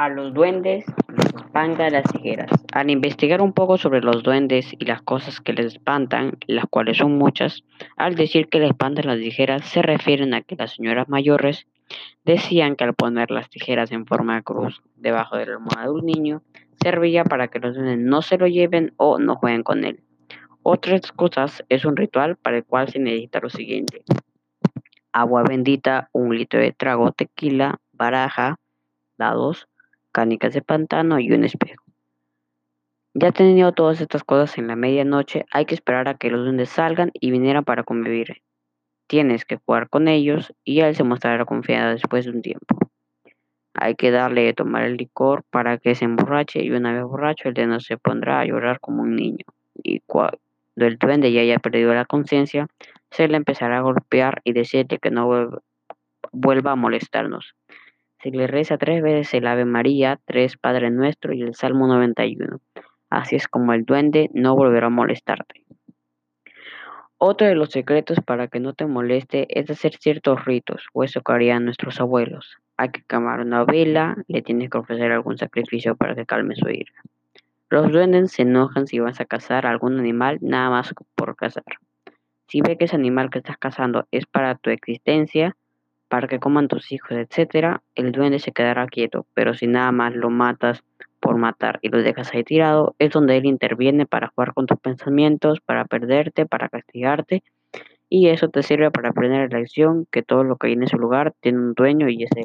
A los duendes les espantan las tijeras. Al investigar un poco sobre los duendes y las cosas que les espantan, las cuales son muchas, al decir que les espantan las tijeras se refieren a que las señoras mayores decían que al poner las tijeras en forma de cruz debajo de la almohada de un niño, servía para que los duendes no se lo lleven o no jueguen con él. Otras cosas es un ritual para el cual se necesita lo siguiente. Agua bendita, un litro de trago, tequila, baraja, dados, canicas de pantano y un espejo. Ya teniendo todas estas cosas en la medianoche, hay que esperar a que los duendes salgan y vinieran para convivir. Tienes que jugar con ellos y él se mostrará confiado después de un tiempo. Hay que darle de tomar el licor para que se emborrache y una vez borracho el duende se pondrá a llorar como un niño. Y cuando el duende ya haya perdido la conciencia, se le empezará a golpear y decirle que no vuelva a molestarnos. Se le reza tres veces el Ave María, tres Padre Nuestro y el Salmo 91. Así es como el duende no volverá a molestarte. Otro de los secretos para que no te moleste es hacer ciertos ritos, o eso que harían nuestros abuelos. Hay que quemar una vela, le tienes que ofrecer algún sacrificio para que calme su ira. Los duendes se enojan si vas a cazar algún animal nada más por cazar. Si ve que ese animal que estás cazando es para tu existencia, para que coman tus hijos, etc., el duende se quedará quieto, pero si nada más lo matas por matar y lo dejas ahí tirado, es donde él interviene para jugar con tus pensamientos, para perderte, para castigarte, y eso te sirve para aprender la lección que todo lo que hay en ese lugar tiene un dueño y es él.